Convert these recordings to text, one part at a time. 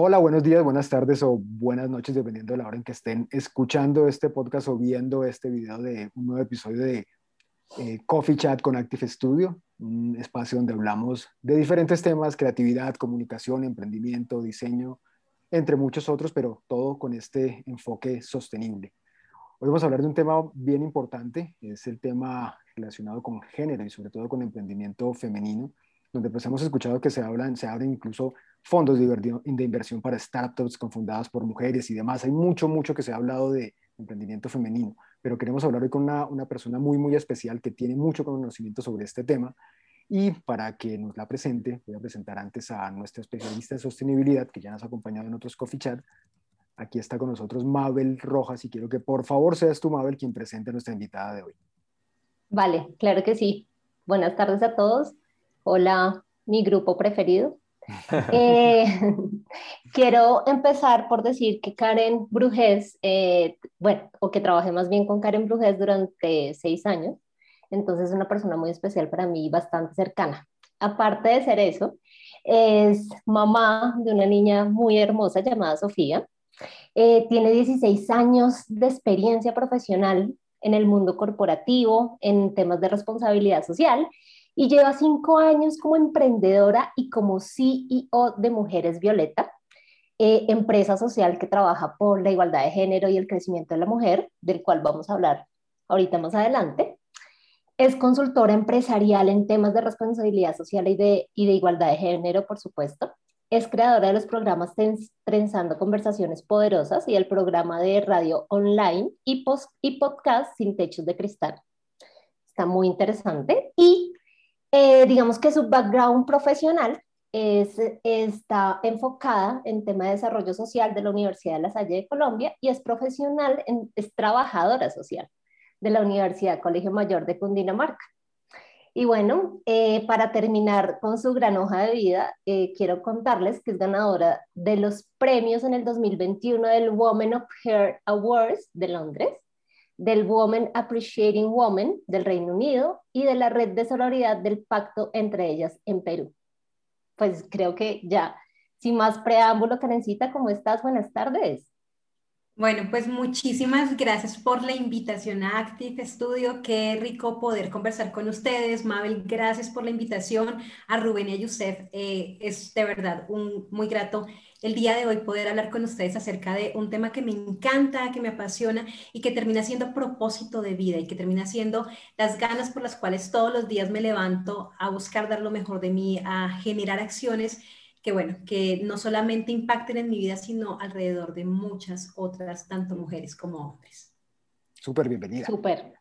Hola, buenos días, buenas tardes o buenas noches, dependiendo de la hora en que estén escuchando este podcast o viendo este video de un nuevo episodio de eh, Coffee Chat con Active Studio, un espacio donde hablamos de diferentes temas, creatividad, comunicación, emprendimiento, diseño, entre muchos otros, pero todo con este enfoque sostenible. Hoy vamos a hablar de un tema bien importante, es el tema relacionado con género y sobre todo con emprendimiento femenino, donde pues hemos escuchado que se hablan, se abren incluso fondos de inversión para startups confundadas por mujeres y demás. Hay mucho, mucho que se ha hablado de emprendimiento femenino, pero queremos hablar hoy con una, una persona muy, muy especial que tiene mucho conocimiento sobre este tema. Y para que nos la presente, voy a presentar antes a nuestra especialista en sostenibilidad, que ya nos ha acompañado en otros coffee chat. Aquí está con nosotros Mabel Rojas y quiero que por favor seas tú, Mabel, quien presente a nuestra invitada de hoy. Vale, claro que sí. Buenas tardes a todos. Hola, mi grupo preferido. Eh, quiero empezar por decir que Karen Brujés, eh, bueno, o que trabajé más bien con Karen Brujés durante seis años, entonces es una persona muy especial para mí, bastante cercana. Aparte de ser eso, es mamá de una niña muy hermosa llamada Sofía. Eh, tiene 16 años de experiencia profesional en el mundo corporativo, en temas de responsabilidad social y lleva cinco años como emprendedora y como CEO de Mujeres Violeta, eh, empresa social que trabaja por la igualdad de género y el crecimiento de la mujer, del cual vamos a hablar ahorita más adelante. Es consultora empresarial en temas de responsabilidad social y de, y de igualdad de género, por supuesto. Es creadora de los programas Trenzando Conversaciones Poderosas y el programa de radio online y, post, y podcast Sin Techos de Cristal. Está muy interesante. Y eh, digamos que su background profesional es, está enfocada en tema de desarrollo social de la Universidad de La Salle de Colombia y es profesional, es trabajadora social de la Universidad Colegio Mayor de Cundinamarca. Y bueno, eh, para terminar con su gran hoja de vida, eh, quiero contarles que es ganadora de los premios en el 2021 del Women of Hair Awards de Londres del Women Appreciating Women del Reino Unido y de la red de sororidad del pacto entre ellas en Perú. Pues creo que ya, sin más preámbulo, Karencita, ¿cómo estás? Buenas tardes. Bueno, pues muchísimas gracias por la invitación a Active Studio. Qué rico poder conversar con ustedes. Mabel, gracias por la invitación. A Rubén y a Yusef, eh, es de verdad un muy grato el día de hoy poder hablar con ustedes acerca de un tema que me encanta, que me apasiona y que termina siendo propósito de vida y que termina siendo las ganas por las cuales todos los días me levanto a buscar dar lo mejor de mí, a generar acciones que bueno, que no solamente impacten en mi vida, sino alrededor de muchas otras, tanto mujeres como hombres. Súper bienvenida. Súper.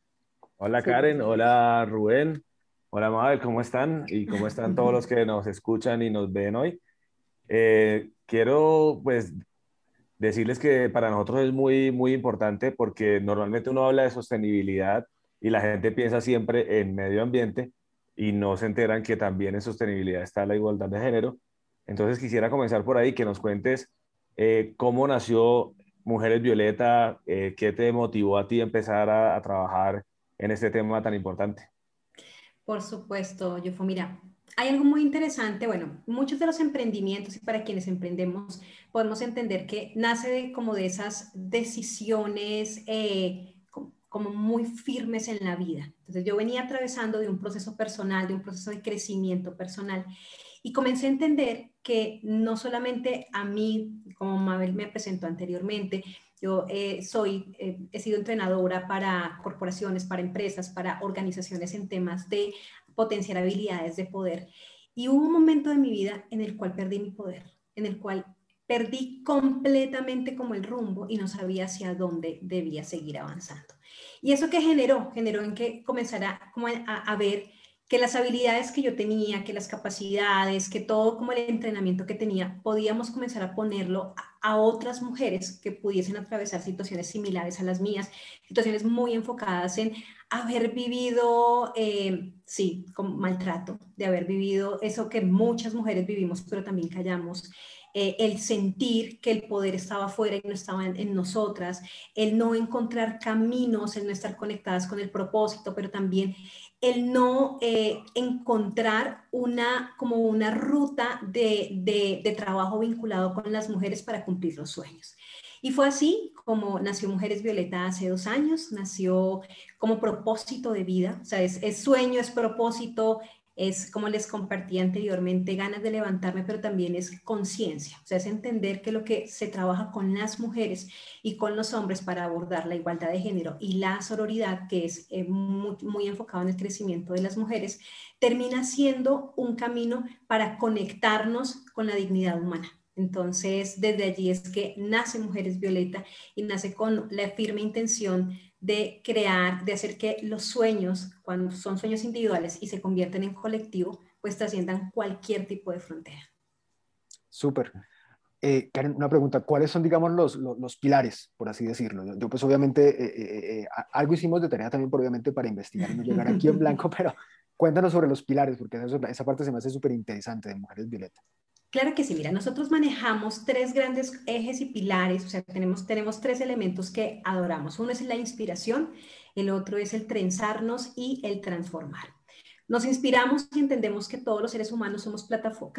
Hola Karen, hola Rubén, hola Mabel, ¿cómo están? Y cómo están todos los que nos escuchan y nos ven hoy. Eh, quiero pues decirles que para nosotros es muy, muy importante porque normalmente uno habla de sostenibilidad y la gente piensa siempre en medio ambiente y no se enteran que también en sostenibilidad está la igualdad de género entonces quisiera comenzar por ahí, que nos cuentes eh, cómo nació Mujeres Violeta, eh, qué te motivó a ti a empezar a, trabajar en este tema tan importante. Por supuesto, Yofo. Mira, hay algo muy interesante. Bueno, muchos de los emprendimientos y para quienes emprendemos podemos entender que nace de, como de esas decisiones eh, como muy firmes en la vida. Entonces yo venía atravesando de un proceso personal, de un proceso de crecimiento personal y comencé a entender que no solamente a mí, como Mabel me presentó anteriormente, yo eh, soy, eh, he sido entrenadora para corporaciones, para empresas, para organizaciones en temas de potenciar habilidades de poder. Y hubo un momento de mi vida en el cual perdí mi poder, en el cual perdí completamente como el rumbo y no sabía hacia dónde debía seguir avanzando. Y eso que generó, generó en que comenzara como a, a ver que las habilidades que yo tenía, que las capacidades, que todo como el entrenamiento que tenía, podíamos comenzar a ponerlo a, otras mujeres que pudiesen atravesar situaciones similares a las mías, situaciones muy enfocadas en haber vivido, eh, sí, con maltrato, de haber vivido eso que muchas mujeres vivimos, pero también callamos, eh, el sentir que el poder estaba afuera y no estaba en, nosotras, el no encontrar caminos, el no estar conectadas con el propósito, pero también el no eh, encontrar una, como una ruta de, de, trabajo vinculado con las mujeres para cumplir los sueños. Y fue así como nació Mujeres Violeta hace dos años, nació como propósito de vida, o sea, es sueño, es propósito, es, como les compartí anteriormente, ganas de levantarme, pero también es conciencia, o sea, es entender que lo que se trabaja con las mujeres y con los hombres para abordar la igualdad de género y la sororidad, que es eh, muy, muy enfocado en el crecimiento de las mujeres, termina siendo un camino para conectarnos con la dignidad humana. Entonces, desde allí es que nace Mujeres Violeta y nace con la firme intención de crear, de hacer que los sueños, cuando son sueños individuales y se convierten en colectivo, pues trasciendan cualquier tipo de frontera. Súper. Eh, Karen, una pregunta, ¿cuáles son, digamos, los, los, pilares, por así decirlo? Yo, pues obviamente, eh, eh, algo hicimos de tarea también, obviamente, para investigar y no llegar aquí en blanco, pero cuéntanos sobre los pilares, porque esa parte se me hace súper interesante de Mujeres Violeta. Claro que sí, mira, nosotros manejamos tres grandes ejes y pilares, o sea, tenemos, tenemos tres elementos que adoramos. Uno es la inspiración, el otro es el trenzarnos y el transformar. Nos inspiramos y entendemos que todos los seres humanos somos,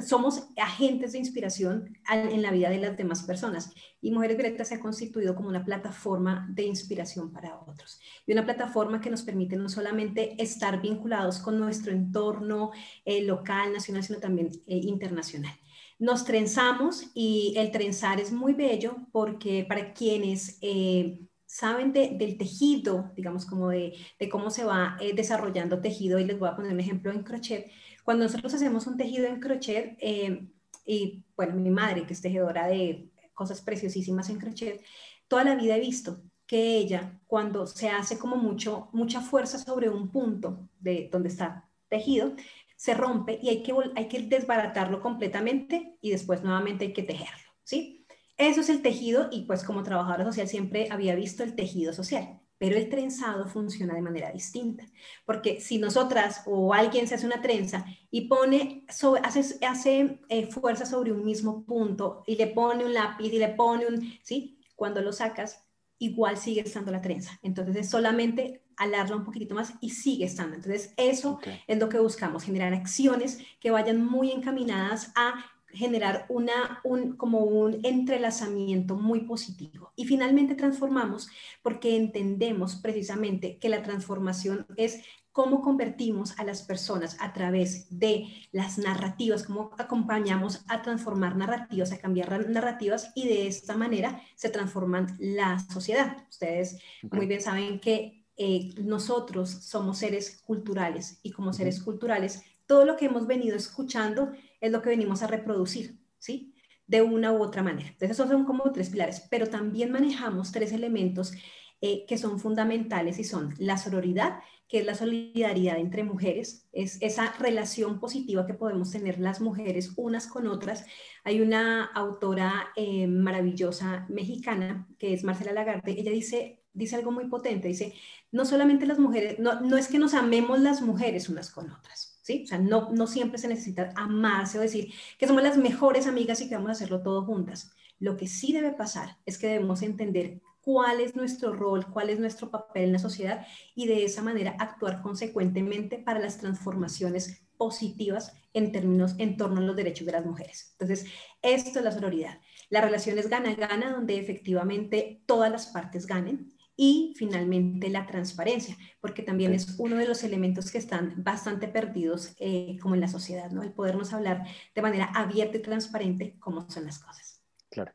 somos agentes de inspiración en la vida de las demás personas. Y Mujeres Violetas se ha constituido como una plataforma de inspiración para otros. Y una plataforma que nos permite no solamente estar vinculados con nuestro entorno eh, local, nacional, sino también eh, internacional. Nos trenzamos y el trenzar es muy bello porque para quienes eh, saben del tejido, digamos como de, cómo se va eh, desarrollando tejido, y les voy a poner un ejemplo en crochet, cuando nosotros hacemos un tejido en crochet, eh, y bueno, mi madre que es tejedora de cosas preciosísimas en crochet, toda la vida he visto que ella, cuando se hace como mucho, mucha fuerza sobre un punto de donde está tejido, se rompe y hay que, hay que desbaratarlo completamente y después nuevamente hay que tejerlo, ¿sí? Eso es el tejido y pues como trabajadora social siempre había visto el tejido social, pero el trenzado funciona de manera distinta, porque si nosotras o alguien se hace una trenza y pone, hace, hace eh, fuerza sobre un mismo punto y le pone un lápiz y le pone un, ¿sí? Cuando lo sacas, igual sigue estando la trenza. Entonces es solamente alarla un poquitito más y sigue estando. Entonces, eso es lo que buscamos, generar acciones que vayan muy encaminadas a generar una, un, como un entrelazamiento muy positivo. Y finalmente transformamos porque entendemos precisamente que la transformación es cómo convertimos a las personas a través de las narrativas, cómo acompañamos a transformar narrativas, a cambiar narrativas y de esta manera se transforman la sociedad. Ustedes muy bien saben que eh, nosotros somos seres culturales y como seres culturales, todo lo que hemos venido escuchando es lo que venimos a reproducir, ¿sí? De una u otra manera. Entonces, esos son como tres pilares, pero también manejamos tres elementos eh, que son fundamentales y son la sororidad, que es la solidaridad entre mujeres, es esa relación positiva que podemos tener las mujeres unas con otras. Hay una autora eh, maravillosa mexicana, que es Marcela Lagarde, ella dice dice algo muy potente, dice, no solamente las mujeres, no, no es que nos amemos las mujeres unas con otras, ¿sí? O sea, no, no siempre se necesita amarse o decir que somos las mejores amigas y que vamos a hacerlo todo juntas. Lo que sí debe pasar es que debemos entender cuál es nuestro rol, cuál es nuestro papel en la sociedad y de esa manera actuar consecuentemente para las transformaciones positivas en términos en torno a los derechos de las mujeres. Entonces, esto es la sororidad. La relación es gana-gana, donde efectivamente todas las partes ganen y finalmente la transparencia, porque también es uno de los elementos que están bastante perdidos eh, como en la sociedad, ¿no? El podernos hablar de manera abierta y transparente cómo son las cosas. Claro,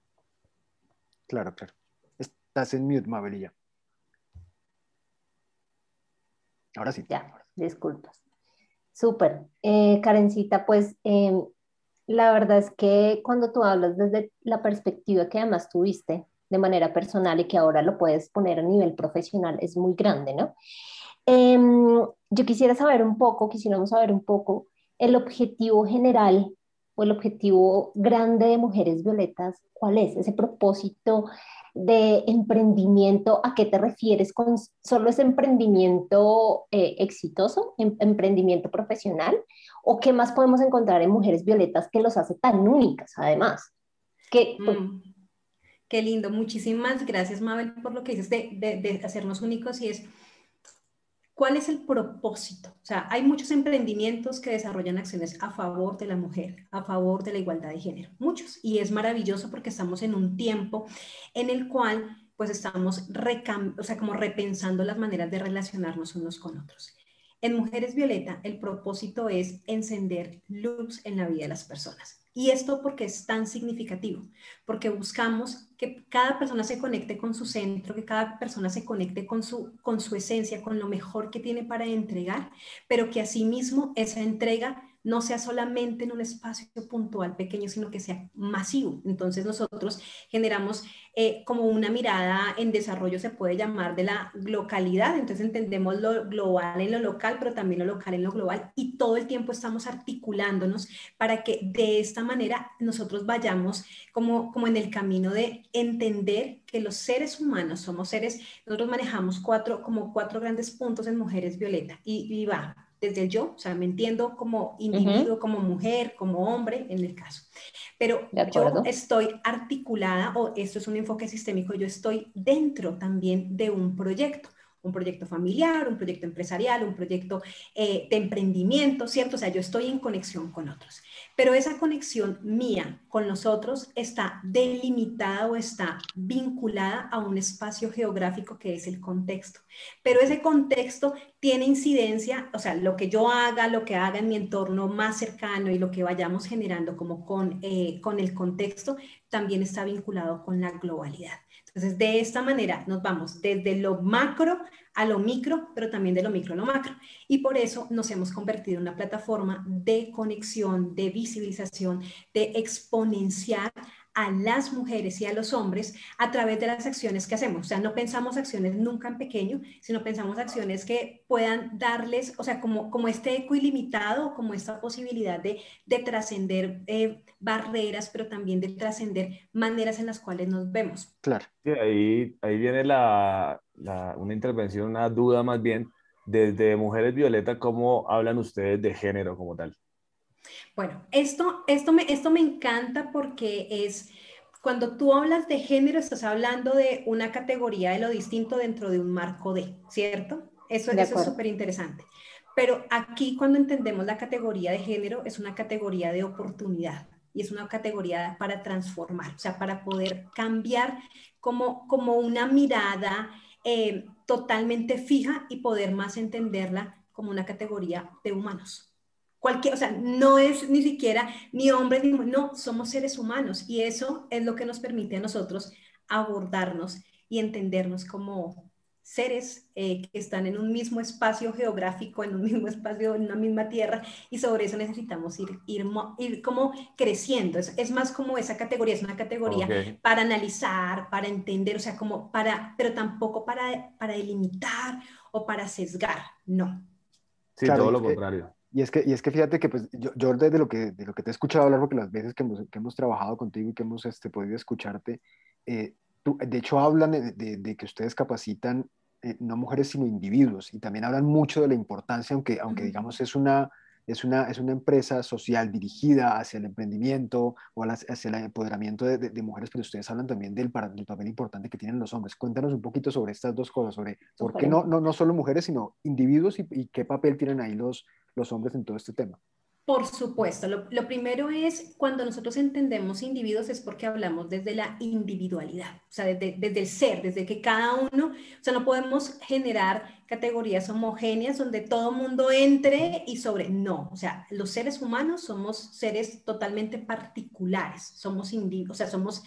claro, claro. Estás en mute, Mabelilla. Ahora sí. Ya, disculpas. Súper. Eh, Karencita, pues em, la verdad es que cuando tú hablas desde la perspectiva que además tuviste de manera personal y que ahora lo puedes poner a nivel profesional es muy grande, ¿no? Em, yo quisiera saber un poco, quisiéramos saber un poco el objetivo general o el objetivo grande de Mujeres Violetas, ¿cuál es? Ese propósito de emprendimiento, ¿a qué te refieres con solo ese emprendimiento eh, exitoso, em, emprendimiento profesional? ¿O qué más podemos encontrar en Mujeres Violetas que los hace tan únicas además? Que, mm. Qué lindo. Muchísimas gracias, Mabel, por lo que dices de, hacernos únicos y es ¿Cuál es el propósito? O sea, hay muchos emprendimientos que desarrollan acciones a favor de la mujer, a favor de la igualdad de género, muchos. Y es maravilloso porque estamos en un tiempo en el cual pues estamos o sea, como repensando las maneras de relacionarnos unos con otros. En Mujeres Violeta, el propósito es encender luz en la vida de las personas. Y esto porque es tan significativo, porque buscamos que cada persona se conecte con su centro, que cada persona se conecte con su, con su esencia, con lo mejor que tiene para entregar, pero que asimismo esa entrega no sea solamente en un espacio puntual pequeño, sino que sea masivo. Entonces nosotros generamos eh, como una mirada en desarrollo, se puede llamar de la localidad, entonces entendemos lo global en lo local, pero también lo local en lo global y todo el tiempo estamos articulándonos para que de esta manera nosotros vayamos como, como en el camino de entender que los seres humanos somos seres, nosotros manejamos cuatro, como cuatro grandes puntos en Mujeres Violeta y, y va desde el yo, o sea, me entiendo como individuo, como mujer, como hombre en el caso. Pero yo estoy articulada, o esto es un enfoque sistémico, yo estoy dentro también de un proyecto un proyecto familiar, un proyecto empresarial, un proyecto eh, de emprendimiento, ¿cierto? O sea, yo estoy en conexión con otros. Pero esa conexión mía con los otros está delimitada o está vinculada a un espacio geográfico que es el contexto. Pero ese contexto tiene incidencia, o sea, lo que yo haga, lo que haga en mi entorno más cercano y lo que vayamos generando como con, eh, con el contexto, también está vinculado con la globalidad. Entonces, de esta manera nos vamos desde lo macro a lo micro, pero también de lo micro a lo macro. Y por eso nos hemos convertido en una plataforma de conexión, de visibilización, de exponenciar a las mujeres y a los hombres a través de las acciones que hacemos. O sea, no pensamos acciones nunca en pequeño, sino pensamos acciones que puedan darles, o sea, como, como este eco ilimitado, como esta posibilidad de, de trascender eh, barreras, pero también de trascender maneras en las cuales nos vemos. Claro. ahí, ahí viene la, la, una intervención, una duda más bien. Desde Mujeres Violeta, ¿cómo hablan ustedes de género como tal? Bueno, esto, esto, me, esto me encanta porque es, cuando tú hablas de género, estás hablando de una categoría de lo distinto dentro de un marco de, ¿cierto? Eso, eso es súper interesante. Pero aquí cuando entendemos la categoría de género, es una categoría de oportunidad y es una categoría para transformar, o sea, para poder cambiar como, como una mirada eh, totalmente fija y poder más entenderla como una categoría de humanos cualquier, o sea, no es ni siquiera ni hombre ni mujer, no, somos seres humanos y eso es lo que nos permite a nosotros abordarnos y entendernos como seres eh, que están en un mismo espacio geográfico, en un mismo espacio, en una misma tierra, y sobre eso necesitamos ir, ir, ir como creciendo. Es, es, más como esa categoría, es una categoría para analizar, para entender, o sea, como para, pero tampoco para, para delimitar o para sesgar, no. Sí, todo lo contrario. Y es que, y es que fíjate que pues, yo, yo desde lo que, de lo que te he escuchado hablar, porque las veces que hemos, que hemos trabajado contigo y que hemos este, podido escucharte, eh, tú, de hecho hablan de, de, que ustedes capacitan eh, no mujeres sino individuos y también hablan mucho de la importancia, aunque, aunque digamos es una, es una, es una empresa social dirigida hacia el emprendimiento o hacia el empoderamiento de, de, mujeres, pero ustedes hablan también del, del, papel importante que tienen los hombres. Cuéntanos un poquito sobre estas dos cosas, sobre por qué no, no, no solo mujeres, sino individuos y, y qué papel tienen ahí los, los hombres en todo este tema? Por supuesto, lo, primero es cuando nosotros entendemos individuos es porque hablamos desde la individualidad, o sea, desde, desde, el ser, desde que cada uno, o sea, no podemos generar categorías homogéneas donde todo mundo entre y sobre, no, o sea, los seres humanos somos seres totalmente particulares, somos individuos, o sea, somos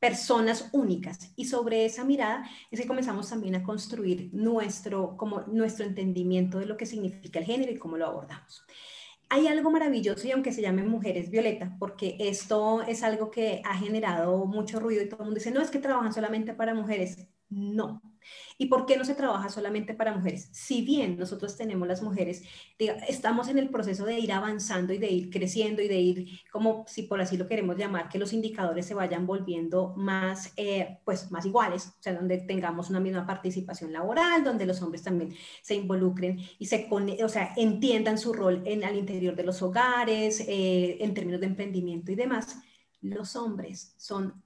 personas únicas. Y sobre esa mirada es que comenzamos también a construir nuestro, como nuestro entendimiento de lo que significa el género y cómo lo abordamos. Hay algo maravilloso y aunque se llame Mujeres Violeta, porque esto es algo que ha generado mucho ruido y todo el mundo dice, no, es que trabajan solamente para mujeres. No. ¿Y por qué no se trabaja solamente para mujeres? Si bien nosotros tenemos las mujeres, estamos en el proceso de ir avanzando y de ir creciendo y de ir, como si por así lo queremos llamar, que los indicadores se vayan volviendo más, eh, pues, más iguales, o sea, donde tengamos una misma participación laboral, donde los hombres también se involucren y se, o sea, entiendan su rol en, al interior de los hogares, eh, en términos de emprendimiento y demás. Los hombres son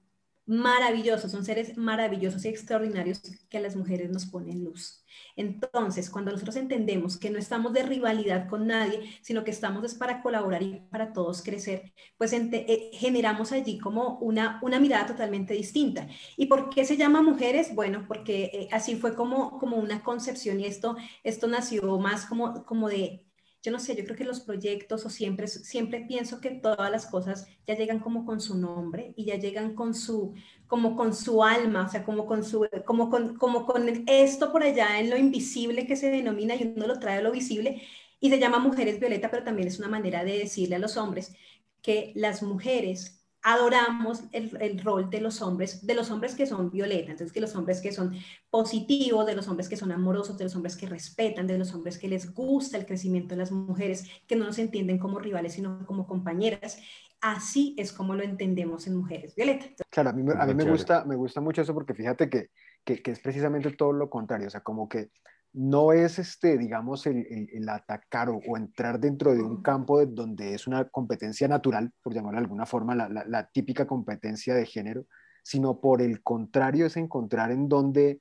maravillosos, son seres maravillosos y extraordinarios que a las mujeres nos ponen luz. Entonces, cuando nosotros entendemos que no estamos de rivalidad con nadie, sino que estamos es para colaborar y para todos crecer, pues eh, generamos allí como una, una mirada totalmente distinta. ¿Y por qué se llama mujeres? Bueno, porque eh, así fue como, como una concepción y esto, esto nació más como, como de yo no sé, yo creo que los proyectos o siempre, siempre pienso que todas las cosas ya llegan como con su nombre y ya llegan con su, como con su alma, o sea, como con su, como con, como con esto por allá en lo invisible que se denomina y uno lo trae a lo visible y se llama Mujeres Violeta, pero también es una manera de decirle a los hombres que las mujeres adoramos el, rol de los hombres, de los hombres que son violetas, entonces que los hombres que son positivos, de los hombres que son amorosos, de los hombres que respetan, de los hombres que les gusta el crecimiento de las mujeres, que no nos entienden como rivales, sino como compañeras. Así es como lo entendemos en Mujeres Violetas. Claro, a mí, a mí me, gusta, me gusta mucho eso porque fíjate que, que, que es precisamente todo lo contrario, o sea, como que no es, este, digamos, el, atacar o, entrar dentro de un campo de, donde es una competencia natural, por llamarlo de alguna forma, la, típica competencia de género, sino por el contrario es encontrar en donde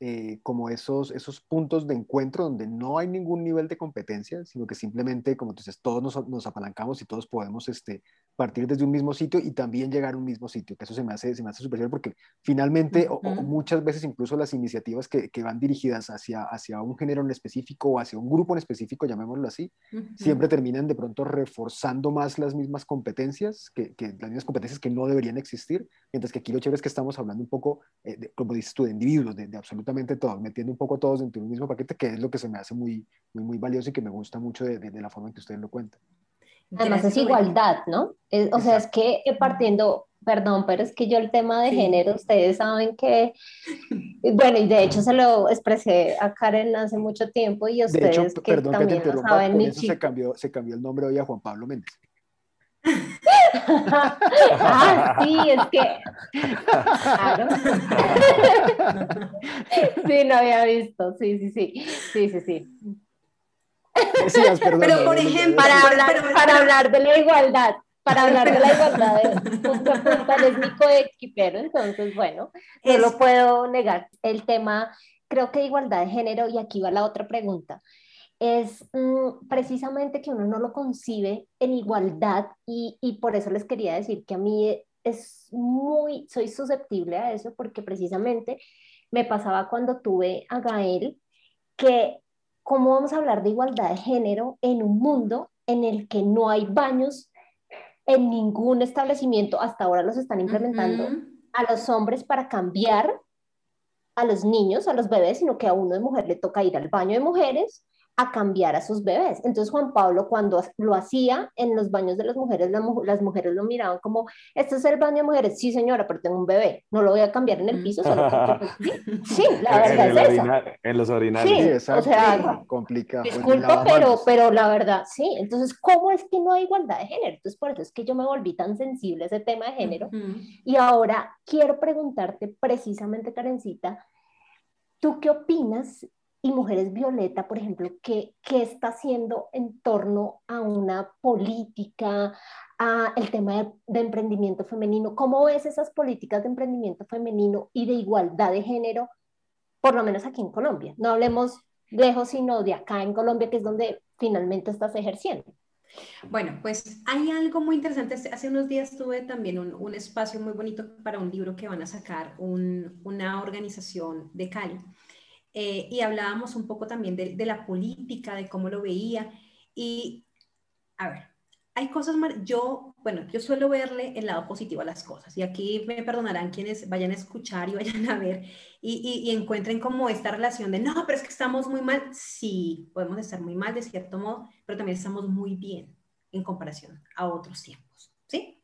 eh, como esos, esos puntos de encuentro donde no hay ningún nivel de competencia, sino que simplemente, como tú dices, todos nos, nos apalancamos y todos podemos este, partir desde un mismo sitio y también llegar a un mismo sitio, que eso se me hace, se me hace súper porque finalmente, o, muchas veces incluso las iniciativas que, que, van dirigidas hacia, hacia un género en específico o hacia un grupo en específico, llamémoslo así, siempre terminan de pronto reforzando más las mismas competencias, que, que, las mismas competencias que no deberían existir, mientras que aquí lo chévere es que estamos hablando un poco, eh, como dices tú, de individuos, de, de absolutamente todos, metiendo un poco todos dentro de un mismo paquete, que es lo que se me hace muy, muy, muy valioso y que me gusta mucho de, de, la forma en que ustedes lo cuentan. Además es igualdad, ¿no? o sea, es que partiendo, perdón, pero es que yo el tema de género, ustedes saben que, bueno, y de hecho se lo expresé a Karen hace mucho tiempo y ustedes de hecho, que perdón también que te interrumpa, saben, por eso se cambió, se cambió el nombre hoy a Juan Pablo Méndez. ah, sí, es que. Claro. sí, no había visto. Sí, sí, sí. Sí, sí, sí. Pero por ejemplo, para hablar, para hablar de la igualdad, para hablar de la igualdad, punto es mi coequipero, entonces, bueno, no lo puedo negar. El tema, creo que igualdad de género, y aquí va la otra pregunta es mm, precisamente que uno no lo concibe en igualdad y, y, por eso les quería decir que a mí es muy, soy susceptible a eso porque precisamente me pasaba cuando tuve a Gael que cómo vamos a hablar de igualdad de género en un mundo en el que no hay baños en ningún establecimiento, hasta ahora los están implementando a los hombres para cambiar a los niños, a los bebés, sino que a uno de mujer le toca ir al baño de mujeres a cambiar a sus bebés. Entonces Juan Pablo cuando lo hacía en los baños de las mujeres, las, mujeres lo miraban como, este es el baño de mujeres, sí señora, pero tengo un bebé, no lo voy a cambiar en el piso, solo porque, pues, sí, la verdad es esa. En los orinarios. Sí, o sea, complicado. Disculpa, pero, pero la verdad, sí. Entonces, ¿cómo es que no hay igualdad de género? Entonces, por eso es que yo me volví tan sensible a ese tema de género. Y ahora quiero preguntarte precisamente, Karencita, ¿tú qué opinas y Mujeres Violeta, por ejemplo, ¿qué, ¿qué, está haciendo en torno a una política, a el tema de, emprendimiento femenino? ¿Cómo ves esas políticas de emprendimiento femenino y de igualdad de género, por lo menos aquí en Colombia? No hablemos lejos, sino de acá en Colombia, que es donde finalmente estás ejerciendo. Bueno, pues hay algo muy interesante. Hace unos días tuve también un, un espacio muy bonito para un libro que van a sacar un, una organización de Cali eh, y hablábamos un poco también de, la política, de cómo lo veía. Y, a ver, hay cosas, yo, bueno, yo suelo verle el lado positivo a las cosas. Y aquí me perdonarán quienes vayan a escuchar y vayan a ver y, y, encuentren como esta relación de, no, pero es que estamos muy mal. Sí, podemos estar muy mal de cierto modo, pero también estamos muy bien en comparación a otros tiempos. ¿Sí?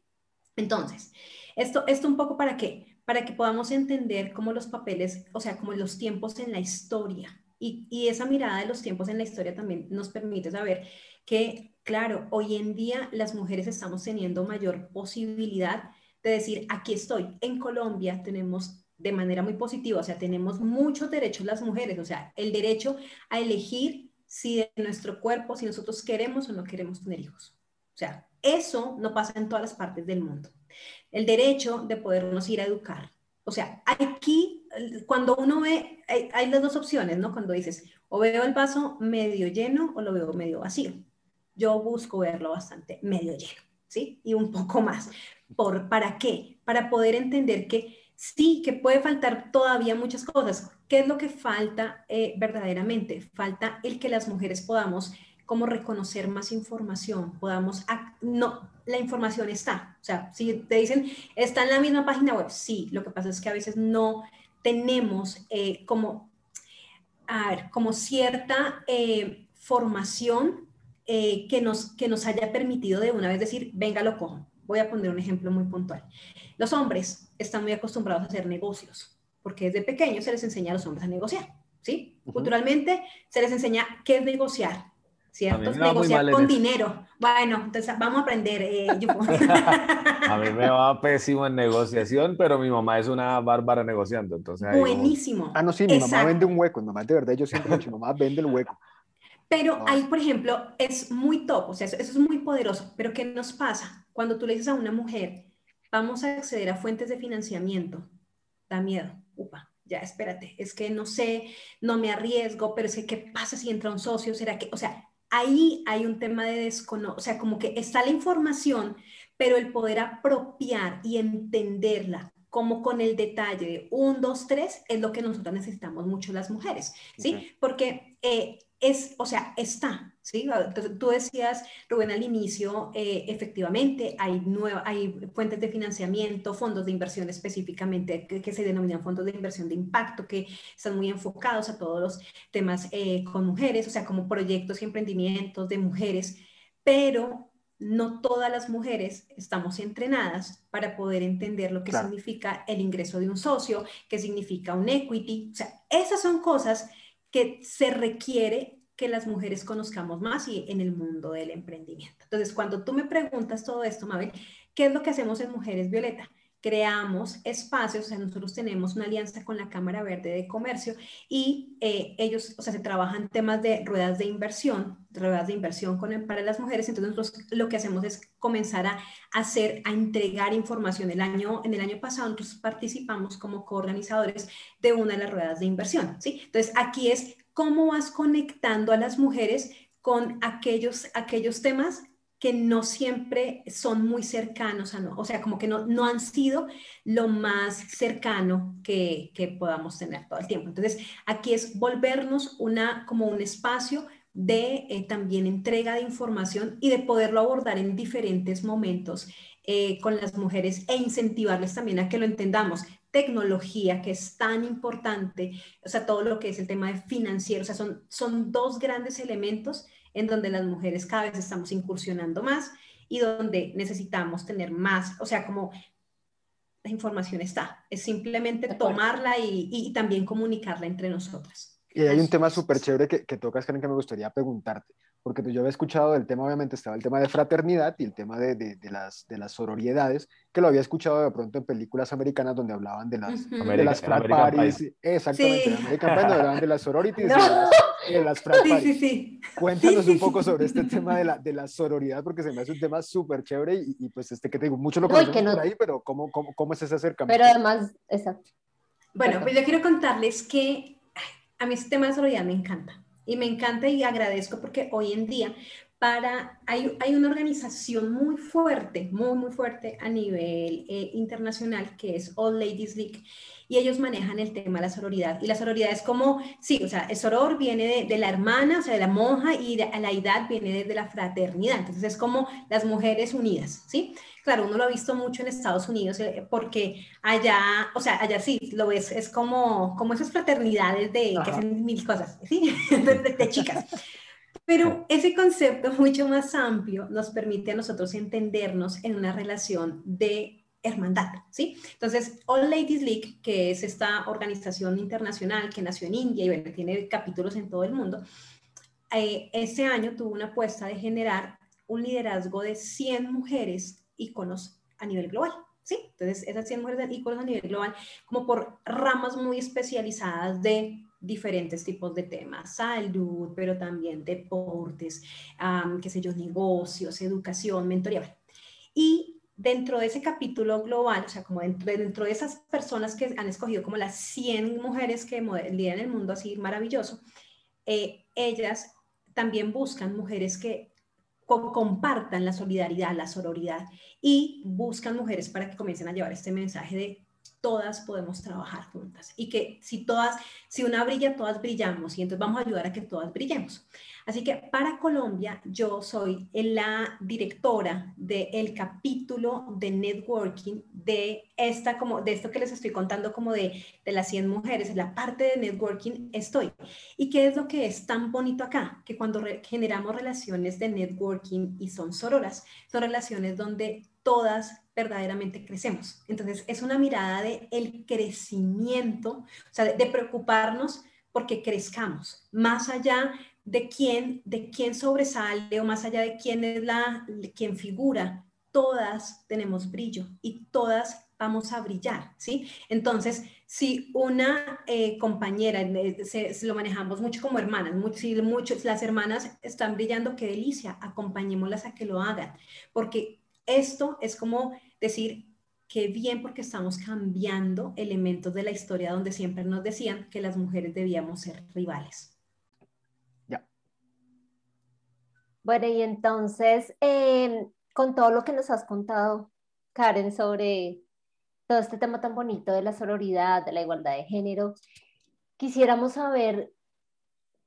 Entonces, esto, esto un poco para que para que podamos entender cómo los papeles, o sea, como los tiempos en la historia. Y, y, esa mirada de los tiempos en la historia también nos permite saber que, claro, hoy en día las mujeres estamos teniendo mayor posibilidad de decir, aquí estoy. En Colombia tenemos de manera muy positiva, o sea, tenemos muchos derechos las mujeres, o sea, el derecho a elegir si de nuestro cuerpo, si nosotros queremos o no queremos tener hijos. O sea, eso no pasa en todas las partes del mundo. El derecho de podernos ir a educar. O sea, aquí, cuando uno ve, hay, las dos opciones, ¿no? Cuando dices, o veo el vaso medio lleno o lo veo medio vacío. Yo busco verlo bastante medio lleno, ¿sí? Y un poco más. ¿Por, ¿Para qué? Para poder entender que sí, que puede faltar todavía muchas cosas. ¿Qué es lo que falta eh, verdaderamente? Falta el que las mujeres podamos como reconocer más información, podamos, no, la información está, o sea, si te dicen, está en la misma página web, sí, lo que pasa es que a veces no tenemos eh, como, a ver, como cierta eh, formación que, nos, que nos haya permitido de una vez decir, venga, lo cojo. Voy a poner un ejemplo muy puntual. Los hombres están muy acostumbrados a hacer negocios, porque desde pequeños se les enseña a los hombres a negociar, ¿sí? Culturalmente se les enseña qué es negociar, ¿cierto? Negociar con dinero. Bueno, entonces vamos a aprender. Eh, a mí me va pésimo en negociación, pero mi mamá es una bárbara negociando, entonces... Buenísimo. Ah, no, sí, mi mamá vende un hueco, mi mamá de verdad, yo siempre he dicho, mi mamá vende el hueco. Pero ahí, por ejemplo, es muy top, o sea, eso, eso es muy poderoso, pero ¿qué nos pasa? Cuando tú le dices a una mujer, vamos a acceder a fuentes de financiamiento. Da miedo. Upa, ya espérate, es que no sé, no me arriesgo, pero sé qué pasa si entra un socio, será que, o sea, ahí hay un tema de descono, o sea, como que está la información, pero el poder apropiar y entenderla como con el detalle de un, dos, tres, es lo que nosotros necesitamos mucho las mujeres, ¿sí? Porque eh, es, o sea, está, ¿sí? Tú decías, Rubén, al inicio, eh, efectivamente, hay, hay fuentes de financiamiento, fondos de inversión específicamente, que, se denominan fondos de inversión de impacto, que están muy enfocados a todos los temas eh, con mujeres, o sea, como proyectos y emprendimientos de mujeres, pero no todas las mujeres estamos entrenadas para poder entender lo que significa el ingreso de un socio, qué significa un equity, o sea, esas son cosas que se requiere que las mujeres conozcamos más y en el mundo del emprendimiento. Entonces, cuando tú me preguntas todo esto, Mabel, ¿qué es lo que hacemos en Mujeres Violeta? creamos espacios, o sea, nosotros tenemos una alianza con la Cámara Verde de Comercio y eh, ellos, o sea, se trabajan temas de ruedas de inversión, ruedas de inversión con, para las mujeres, entonces nosotros lo que hacemos es comenzar a hacer, a entregar información. El año, en el año pasado nosotros participamos como coorganizadores de una de las ruedas de inversión, ¿sí? Entonces, aquí es cómo vas conectando a las mujeres con aquellos, aquellos temas que no siempre son muy cercanos, a no, o sea, como que no, no han sido lo más cercano que, que, podamos tener todo el tiempo. Entonces, aquí es volvernos una, como un espacio de eh, también entrega de información y de poderlo abordar en diferentes momentos eh, con las mujeres e incentivarles también a que lo entendamos. Tecnología, que es tan importante, o sea, todo lo que es el tema de financiero, o sea, son, son dos grandes elementos en donde las mujeres cada vez estamos incursionando más y donde necesitamos tener más, o sea, como la información está, es simplemente tomarla y, y también comunicarla entre nosotras. Y hay un tema súper chévere que, que tocas, Karen, que me gustaría preguntarte, porque pues yo había escuchado del tema, obviamente estaba el tema de fraternidad y el tema de, de, las, de las sororiedades, que lo había escuchado de pronto en películas americanas donde hablaban de las, de las frat parties, exactamente, sí. American Pie, donde hablaban de las sororities y de las, frat parties. Sí, sí, Cuéntanos un poco sobre este tema de la, de la sororidad, porque se me hace un tema súper chévere y, y, pues este que te digo, mucho lo conocemos no, por ahí, pero ¿cómo, cómo, ¿cómo es ese acercamiento? Pero además, exacto. Bueno, pues yo quiero contarles que a mí este tema de sororidad me encanta y me encanta y agradezco porque hoy en día para, hay, hay una organización muy fuerte, muy, muy fuerte a nivel eh, internacional que es All Ladies League y ellos manejan el tema de la sororidad. Y la sororidad es como, sí, o sea, el soror viene de, la hermana, o sea, de la monja, y la edad viene de, la fraternidad. Entonces es como las mujeres unidas, ¿sí? Claro, uno lo ha visto mucho en Estados Unidos eh, porque allá, o sea, allá sí, lo ves, es como, como esas fraternidades de que hacen mil cosas, ¿sí? de chicas. Pero ese concepto mucho más amplio nos permite a nosotros entendernos en una relación de hermandad, ¿sí? Entonces, All Ladies League, que es esta organización internacional que nació en India y bueno, tiene capítulos en todo el mundo, eh, este año tuvo una apuesta de generar un liderazgo de 100 mujeres íconos a nivel global, ¿sí? Entonces, esas 100 mujeres íconos a nivel global, como por ramas muy especializadas de diferentes tipos de temas, salud, pero también deportes, qué sé yo, negocios, educación, mentoría. Y dentro de ese capítulo global, o sea, como dentro, dentro de esas personas que han escogido como las 100 mujeres que lideran el mundo así maravilloso, eh, ellas también buscan mujeres que compartan la solidaridad, la sororidad y buscan mujeres para que comiencen a llevar este mensaje de todas podemos trabajar juntas y que si todas, si una brilla, todas brillamos y entonces vamos a ayudar a que todas brillemos. Así que para Colombia yo soy la directora del capítulo de networking de esta como de esto que les estoy contando como de, de las 100 mujeres, en la parte de networking estoy. ¿Y qué es lo que es tan bonito acá? Que cuando generamos relaciones de networking y son sororas, son relaciones donde todas verdaderamente crecemos. Entonces, es una mirada de el crecimiento, o sea, de, preocuparnos porque crezcamos, más allá de quién, de quién sobresale o más allá de quién es la, quien figura, todas tenemos brillo y todas vamos a brillar, ¿sí? Entonces, si una eh, compañera, eh, se, lo manejamos mucho como hermanas, mucho, si las hermanas están brillando, qué delicia, acompañémoslas a que lo hagan, porque esto es como decir que bien porque estamos cambiando elementos de la historia donde siempre nos decían que las mujeres debíamos ser rivales. Ya. Bueno, y entonces, em, con todo lo que nos has contado, Karen, sobre todo este tema tan bonito de la sororidad, de la igualdad de género, quisiéramos saber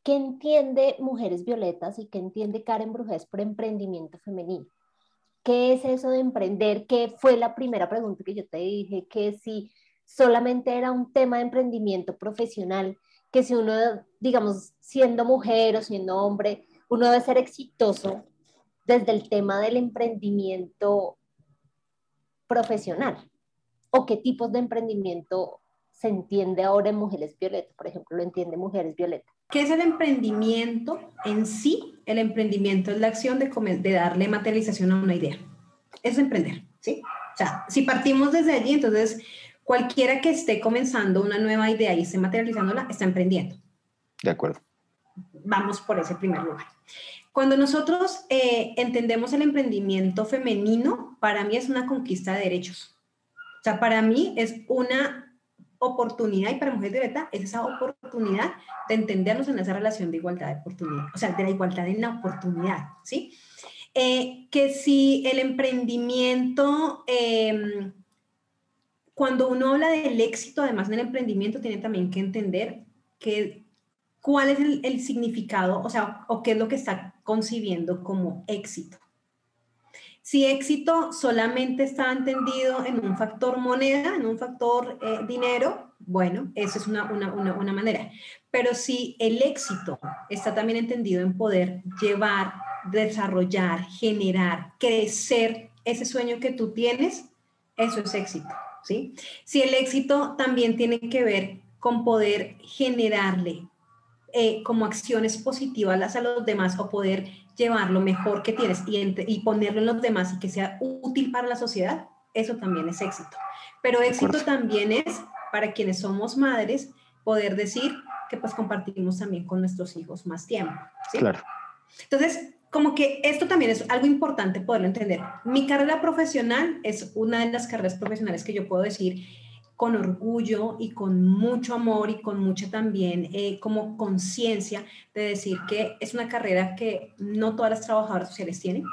qué entiende Mujeres Violetas y qué entiende Karen Brujés por emprendimiento femenino. ¿Qué es eso de emprender? ¿Qué fue la primera pregunta que yo te dije? Que si solamente era un tema de emprendimiento profesional, que si uno, digamos, siendo mujer o siendo hombre, uno debe ser exitoso desde el tema del emprendimiento profesional. ¿O qué tipos de emprendimiento se entiende ahora en Mujeres Violetas? Por ejemplo, lo entiende Mujeres Violetas. ¿Qué es el emprendimiento en sí? El emprendimiento es la acción de, de darle materialización a una idea. Es emprender, ¿sí? O sea, si partimos desde allí, entonces cualquiera que esté comenzando una nueva idea y esté materializándola, está emprendiendo. De acuerdo. Vamos por ese primer lugar. Cuando nosotros eh, entendemos el emprendimiento femenino, para mí es una conquista de derechos. O sea, para mí es una oportunidad y para mujeres de beta es esa oportunidad de entendernos en esa relación de igualdad de oportunidad, o sea, de la igualdad en la oportunidad, ¿sí? Eh, que si el emprendimiento, em, cuando uno habla del éxito, además del emprendimiento, tiene también que entender que, cuál es el significado, o sea, o qué es lo que está concibiendo como éxito. Si éxito solamente está entendido en un factor moneda, en un factor eh, dinero, bueno, eso es una, una, una, manera. Pero si el éxito está también entendido en poder llevar, desarrollar, generar, crecer ese sueño que tú tienes, eso es éxito, ¿sí? Si el éxito también tiene que ver con poder generarle eh, como acciones positivas a los demás o poder llevar lo mejor que tienes y, y ponerlo en los demás y que sea útil para la sociedad, eso también es éxito. Pero éxito también es para quienes somos madres poder decir que pues compartimos también con nuestros hijos más tiempo. Claro. Entonces, como que esto también es algo importante poderlo entender. Mi carrera profesional es una de las carreras profesionales que yo puedo decir con orgullo y con mucho amor y con mucha también eh, como conciencia de decir que es una carrera que no todas las trabajadoras sociales tienen,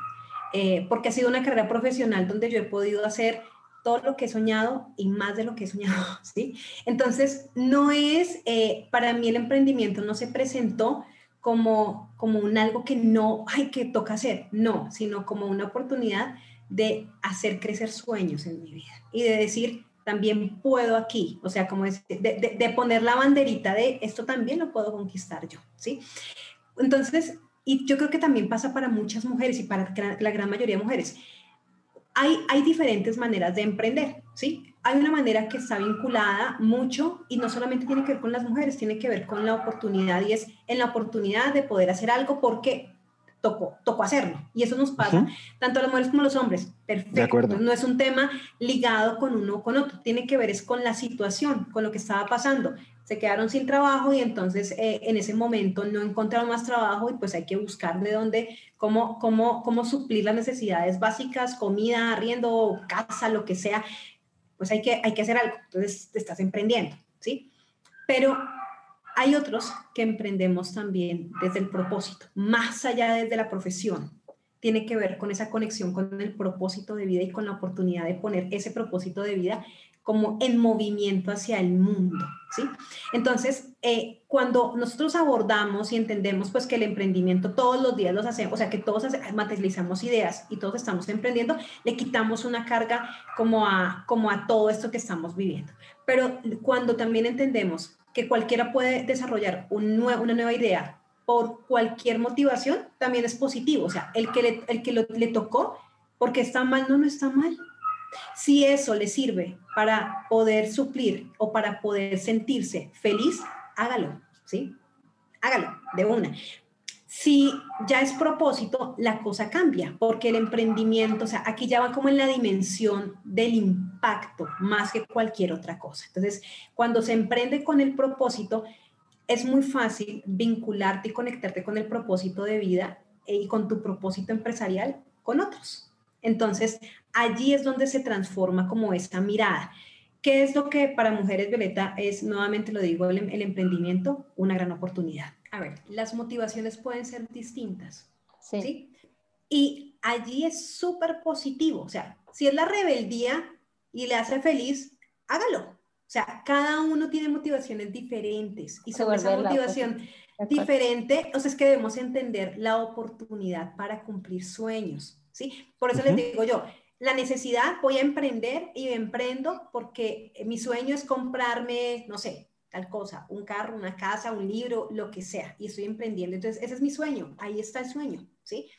eh, porque ha sido una carrera profesional donde yo he podido hacer todo lo que he soñado y más de lo que he soñado, ¿sí? Entonces, no es, eh, para mí el emprendimiento no se presentó como, como un algo que no, hay que toca hacer, no, sino como una oportunidad de hacer crecer sueños en mi vida y de decir, también puedo aquí, o sea, como de, de, poner la banderita de esto también lo puedo conquistar yo, ¿sí? Entonces, y yo creo que también pasa para muchas mujeres y para la gran mayoría de mujeres. Hay, hay diferentes maneras de emprender, ¿sí? Hay una manera que está vinculada mucho y no solamente tiene que ver con las mujeres, tiene que ver con la oportunidad y es en la oportunidad de poder hacer algo porque tocó, tocó hacerlo. Y eso nos pasa tanto a las mujeres como a los hombres. Perfecto. No es un tema ligado con uno o con otro. Tiene que ver es con la situación, con lo que estaba pasando. Se quedaron sin trabajo y entonces eh, en ese momento no encontraron más trabajo y pues hay que buscar de dónde, cómo, cómo, cómo suplir las necesidades básicas, comida, arriendo, casa, lo que sea. Pues hay que, hay que hacer algo. Entonces te estás emprendiendo, ¿sí? Pero hay otros que emprendemos también desde el propósito, más allá desde la profesión. Tiene que ver con esa conexión con el propósito de vida y con la oportunidad de poner ese propósito de vida como en movimiento hacia el mundo, ¿sí? Entonces, eh, cuando nosotros abordamos y entendemos pues que el emprendimiento todos los días los hacemos, o sea, que todos materializamos ideas y todos estamos emprendiendo, le quitamos una carga como a, como a todo esto que estamos viviendo. Pero cuando también entendemos que cualquiera puede desarrollar un una nueva idea por cualquier motivación, también es positivo. O sea, el que le, el que le tocó, porque está mal, no, no está mal. Si eso le sirve para poder suplir o para poder sentirse feliz, hágalo, ¿sí? Hágalo de una. Si ya es propósito, la cosa cambia, porque el emprendimiento, o sea, aquí ya va como en la dimensión del impacto más que cualquier otra cosa. Entonces, cuando se emprende con el propósito, es muy fácil vincularte y conectarte con el propósito de vida y con tu propósito empresarial con otros. Entonces, allí es donde se transforma como esta mirada. ¿Qué es lo que para mujeres, Violeta, es, nuevamente lo digo, el, el emprendimiento? Una gran oportunidad a ver, las motivaciones pueden ser distintas. Sí. Y allí es súper positivo. O sea, si es la rebeldía y le hace feliz, hágalo. O sea, cada uno tiene motivaciones diferentes y sobre esa motivación diferente, o sea, es que debemos entender la oportunidad para cumplir sueños, ¿sí? Por eso les digo yo, la necesidad, voy a emprender y emprendo porque mi sueño es comprarme, no sé, tal cosa, un carro, una casa, un libro, lo que sea, y estoy emprendiendo. Entonces, ese es mi sueño, ahí está el sueño, ¿sí?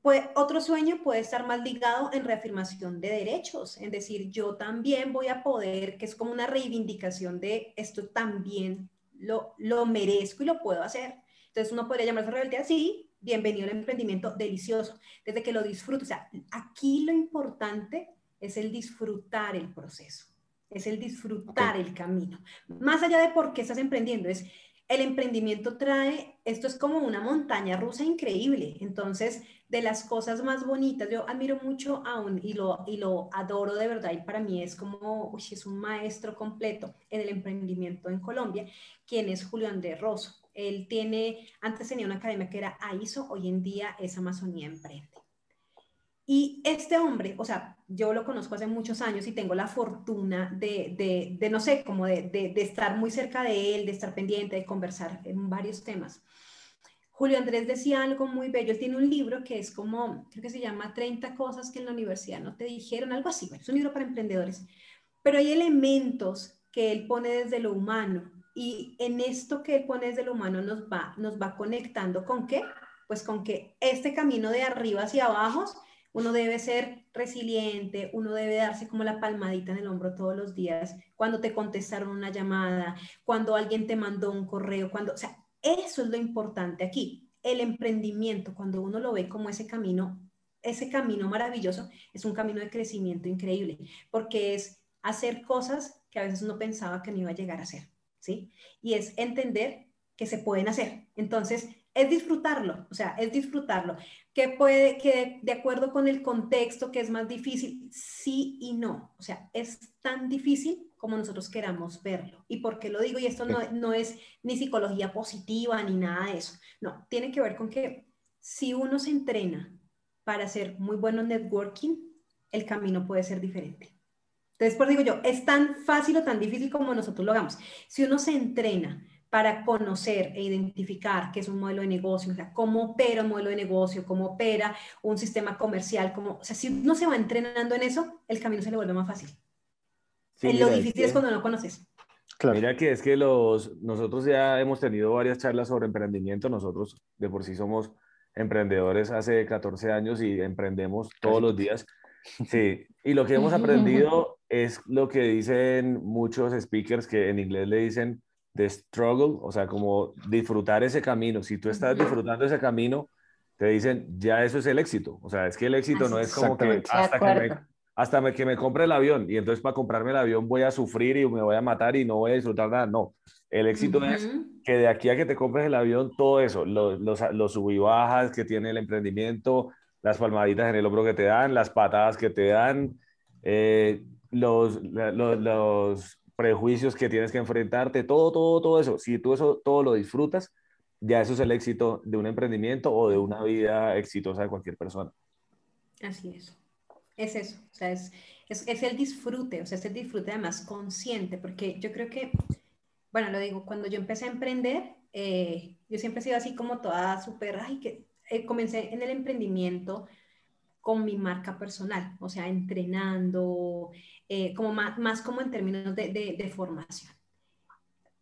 Pues otro sueño puede estar más ligado en reafirmación de derechos, en decir, yo también voy a poder, que es como una reivindicación de esto también lo, lo merezco y lo puedo hacer. Entonces uno podría llamarse rebeldía, sí, bienvenido al emprendimiento, delicioso, desde que lo disfruto. O sea, aquí lo importante es el disfrutar el proceso es el disfrutar el camino. Más allá de por qué estás emprendiendo, es el emprendimiento trae, esto es como una montaña rusa increíble. Entonces, de las cosas más bonitas, yo admiro mucho aún y lo, y lo adoro de verdad y para mí es como, uy, es un maestro completo en el emprendimiento en Colombia, quien es Julio Andrés Rosso. Él tiene, antes tenía una academia que era AISO, hoy en día es Amazonía Emprende. Y este hombre, o sea, yo lo conozco hace muchos años y tengo la fortuna de, de, de no sé, como de, de, estar muy cerca de él, de estar pendiente, de conversar en varios temas. Julio Andrés decía algo muy bello. Él tiene un libro que es como, creo que se llama 30 cosas que en la universidad no te dijeron, algo así. es un libro para emprendedores. Pero hay elementos que él pone desde lo humano y en esto que él pone desde lo humano nos va, nos va conectando con qué? Pues con que este camino de arriba hacia abajo uno debe ser resiliente, uno debe darse como la palmadita en el hombro todos los días, cuando te contestaron una llamada, cuando alguien te mandó un correo, cuando, o sea, eso es lo importante aquí. El emprendimiento, cuando uno lo ve como ese camino, ese camino maravilloso, es un camino de crecimiento increíble, porque es hacer cosas que a veces uno pensaba que no iba a llegar a hacer, ¿sí? Y es entender que se pueden hacer. Entonces, es disfrutarlo, o sea, es disfrutarlo. Que puede, que de acuerdo con el contexto, que es más difícil, sí y no. O sea, es tan difícil como nosotros queramos verlo. ¿Y por qué lo digo? Y esto no, no es ni psicología positiva ni nada de eso. No, tiene que ver con que si uno se entrena para hacer muy bueno networking, el camino puede ser diferente. Entonces, por digo yo, es tan fácil o tan difícil como nosotros lo hagamos. Si uno se entrena para conocer e identificar qué es un modelo de negocio, o sea, cómo opera un modelo de negocio, cómo opera un sistema comercial, cómo, o sea, si uno se va entrenando en eso, el camino se le vuelve más fácil. lo difícil es, cuando no conoces. Claro. Mira que es que los, nosotros ya hemos tenido varias charlas sobre emprendimiento, nosotros de por sí somos emprendedores hace 14 años y emprendemos todos los días. Sí, y lo que hemos aprendido es lo que dicen muchos speakers que en inglés le dicen de struggle, o sea, como disfrutar ese camino. Si tú estás disfrutando ese camino, te dicen, ya eso es el éxito. O sea, es que el éxito no es como que hasta, que me, hasta que me compre el avión y entonces para comprarme el avión voy a sufrir y me voy a matar y no voy a disfrutar nada. No, el éxito es que de aquí a que te compres el avión, todo eso, los, los, los sub y bajas que tiene el emprendimiento, las palmaditas en el hombro que te dan, las patadas que te dan, eh, los, los, los, prejuicios que tienes que enfrentarte, todo, todo, todo eso. Si tú eso todo lo disfrutas, ya eso es el éxito de un emprendimiento o de una vida exitosa de cualquier persona. Así es. Es eso. O sea, es, es, es el disfrute, o sea, es el disfrute además consciente, porque yo creo que, bueno, lo digo, cuando yo empecé a emprender, eh, yo siempre he sido así como toda súper, ay, que eh, comencé en el emprendimiento con mi marca personal, o sea, entrenando, eh, como más, más, como en términos de, de, formación.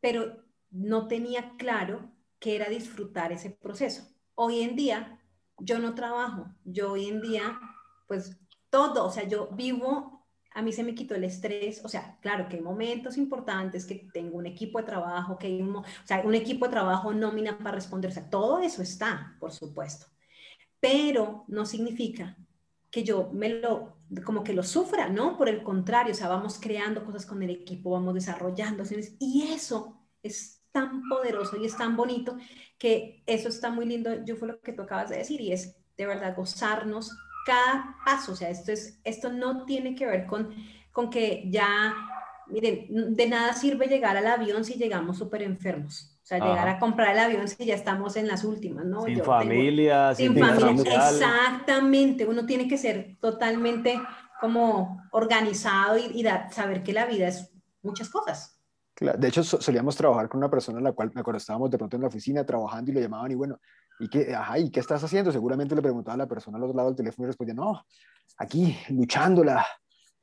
Pero no tenía claro qué era disfrutar ese proceso. Hoy en día, yo no trabajo, yo hoy en día, pues todo, o sea, yo vivo, a mí se me quitó el estrés, o sea, claro que hay momentos importantes, que tengo un equipo de trabajo, que hay un, o sea, un equipo de trabajo nómina para responder, o sea, todo eso está, por supuesto, pero no significa que yo me lo, como que lo sufra, ¿no? Por el contrario, o sea, vamos creando cosas con el equipo, vamos desarrollando, y eso es tan poderoso y es tan bonito que eso está muy lindo, yo fue lo que tú acabas de decir, y es de verdad gozarnos cada paso, o sea, esto, es, esto no tiene que ver con, con que ya, miren, de nada sirve llegar al avión si llegamos súper enfermos. O sea, llegar a comprar el avión si ya estamos en las últimas, ¿no? Sin familia, sin, familia. Exactamente, uno tiene que ser totalmente como organizado y, saber que la vida es muchas cosas. De hecho, solíamos trabajar con una persona a la cual me acuerdo, estábamos de pronto en la oficina trabajando y le llamaban y bueno, ¿y qué, ajá, ¿y qué estás haciendo? Seguramente le preguntaba a la persona al otro lado del teléfono y respondía, no, aquí, luchándola,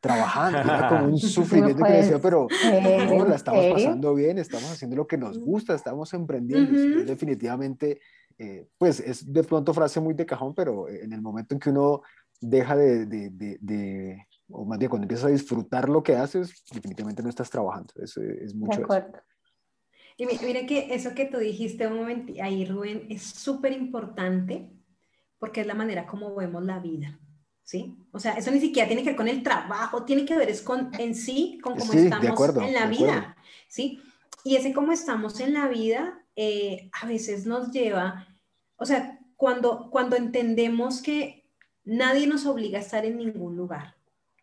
trabajando, era como un sufrimiento que decía, pero no, la estamos pasando bien, estamos haciendo lo que nos gusta, estamos emprendiendo. definitivamente, eh, pues es de pronto frase muy de cajón, pero en el momento en que uno deja de, de, de, o más bien cuando empiezas a disfrutar lo que haces, definitivamente no estás trabajando. Eso es mucho. De acuerdo. Y mira que eso que tú dijiste un momento ahí, Rubén, es súper importante porque es la manera como vemos la vida. ¿Sí? O sea, eso ni siquiera tiene que ver con el trabajo, tiene que ver es con en sí, con cómo estamos en la vida, ¿sí? Y ese cómo estamos en la vida eh, a veces nos lleva, o sea, cuando, cuando entendemos que nadie nos obliga a estar en ningún lugar,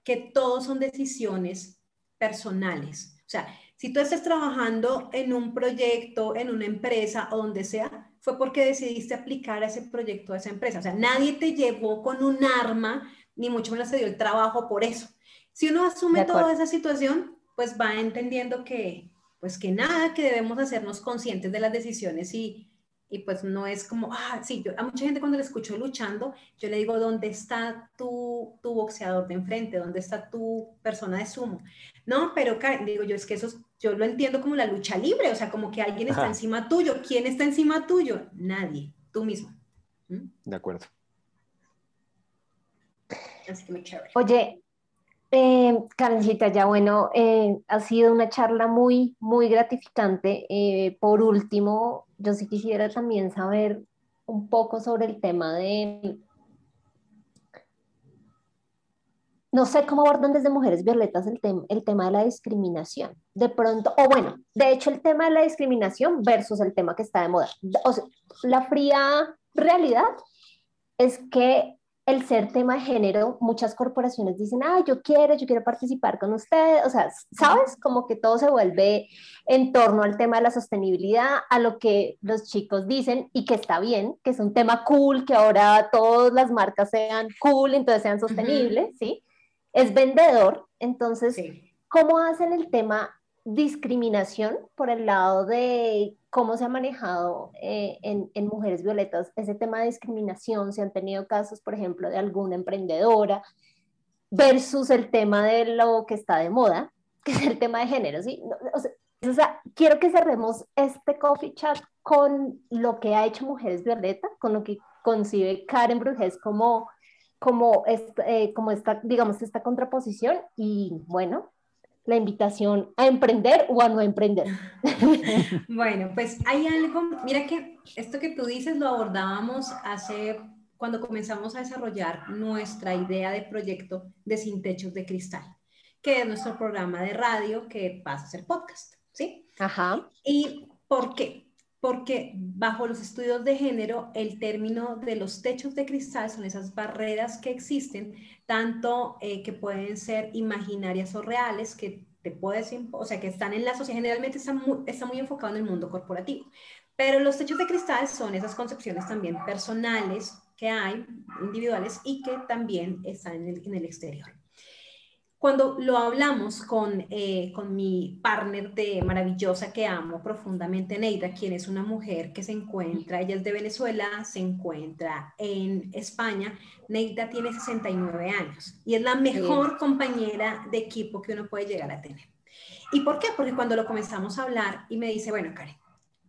que todos son decisiones personales. O sea, si tú estás trabajando en un proyecto, en una empresa o donde sea, fue porque decidiste aplicar a ese proyecto, a esa empresa. O sea, nadie te llevó con un arma, ni mucho menos te dio el trabajo por eso. Si uno asume toda esa situación, pues va entendiendo que, pues que nada, que debemos hacernos conscientes de las decisiones y, y pues no es como, ah, sí, yo, a mucha gente cuando le escucho luchando, yo le digo, ¿dónde está tu, tu boxeador de enfrente? ¿Dónde está tu persona de sumo? No, pero digo yo, es que eso yo lo entiendo como la lucha libre, o sea, como que alguien está encima tuyo. ¿Quién está encima tuyo? Nadie, tú mismo. ¿Mm? De acuerdo. Así que muy chévere. Oye, eh, ya bueno, eh, ha sido una charla muy, muy gratificante. Eh, por último, yo sí quisiera también saber un poco sobre el tema de no sé cómo abordan desde Mujeres Violetas el, el tema de la discriminación. De pronto, o bueno, de hecho el tema de la discriminación versus el tema que está de moda. O sea, la fría realidad es que el ser tema de género, muchas corporaciones dicen, ah, yo quiero, yo quiero participar con ustedes, o sea, ¿sabes? Como que todo se vuelve en torno al tema de la sostenibilidad, a lo que los chicos dicen y que está bien, que es un tema cool, que ahora todas las marcas sean cool, entonces sean sostenibles, ¿sí? Es vendedor, entonces, ¿cómo hacen el tema discriminación por el lado de cómo se ha manejado eh, en, en, Mujeres Violetas ese tema de discriminación? Si han tenido casos, por ejemplo, de alguna emprendedora versus el tema de lo que está de moda, que es el tema de género, ¿sí? O sea, quiero que cerremos este coffee chat con lo que ha hecho Mujeres Violeta, con lo que concibe Karen Brujes como como, eh, como esta, digamos, esta contraposición y bueno, la invitación a emprender o a no emprender. Bueno, pues hay algo, mira que esto que tú dices lo abordábamos hace cuando comenzamos a desarrollar nuestra idea de proyecto de Sin Techos de Cristal, que es nuestro programa de radio que pasa a ser podcast, ¿sí? Ajá. ¿Y por qué? Porque bajo los estudios de género, el término de los techos de cristal son esas barreras que existen, tanto eh, que pueden ser imaginarias o reales, que te puedes, o sea, que están en la sociedad, generalmente está muy, está muy enfocado en el mundo corporativo. Pero los techos de cristal son esas concepciones también personales que hay, individuales, y que también están en el, en el exterior. Cuando lo hablamos con, eh, con mi partner de maravillosa que amo profundamente, Neida, quien es una mujer que se encuentra, ella es de Venezuela, se encuentra en España. Neida tiene 69 años y es la mejor compañera de equipo que uno puede llegar a tener. ¿Y por qué? Porque cuando lo comenzamos a hablar y me dice, bueno, Karen,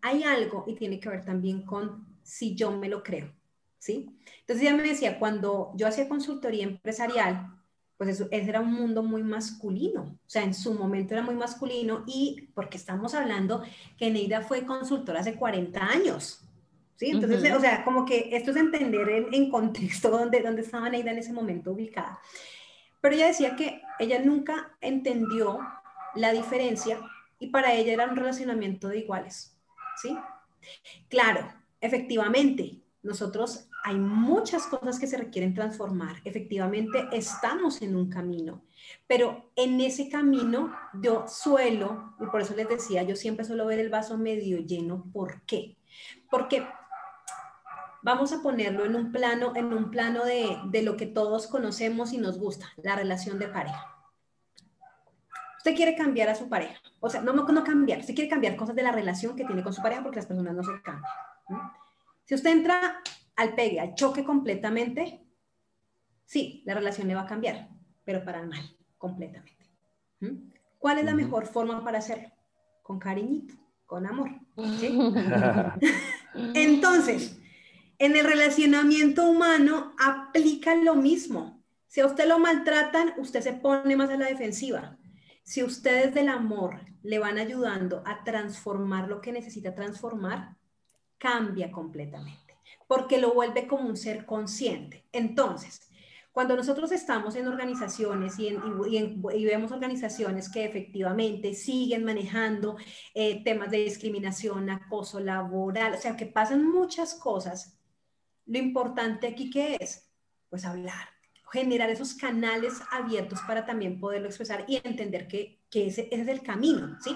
hay algo y tiene que ver también con si yo me lo creo, ¿sí? Entonces ella me decía, cuando yo hacía consultoría empresarial, pues eso, ese era un mundo muy masculino, o sea, en su momento era muy masculino y porque estamos hablando que Neida fue consultora hace 40 años, ¿sí? Entonces, o sea, como que esto es entender en, en contexto donde, donde estaba Neida en ese momento ubicada. Pero ella decía que ella nunca entendió la diferencia y para ella era un relacionamiento de iguales, ¿sí? Claro, efectivamente, nosotros hay muchas cosas que se requieren transformar. Efectivamente, estamos en un camino, pero en ese camino yo suelo, y por eso les decía, yo siempre suelo ver el vaso medio lleno. ¿Por qué? Porque vamos a ponerlo en un plano, en un plano de, de lo que todos conocemos y nos gusta, la relación de pareja. Usted quiere cambiar a su pareja, o sea, no, no, cambiar, usted quiere cambiar cosas de la relación que tiene con su pareja porque las personas no se cambian. Si usted entra al pegue, al choque completamente, sí, la relación le va a cambiar, pero para mal, completamente. ¿Mm? ¿Cuál es la mejor forma para hacerlo? Con cariñito, con amor. Entonces, en el relacionamiento humano aplica lo mismo. Si a usted lo maltratan, usted se pone más a la defensiva. Si ustedes del amor le van ayudando a transformar lo que necesita transformar, cambia completamente porque lo vuelve como un ser consciente. Entonces, cuando nosotros estamos en organizaciones y, vemos organizaciones que efectivamente siguen manejando eh, temas de discriminación, acoso laboral, o sea, que pasan muchas cosas, lo importante aquí que es, pues hablar, generar esos canales abiertos para también poderlo expresar y entender que, ese, ese, es el camino, ¿sí?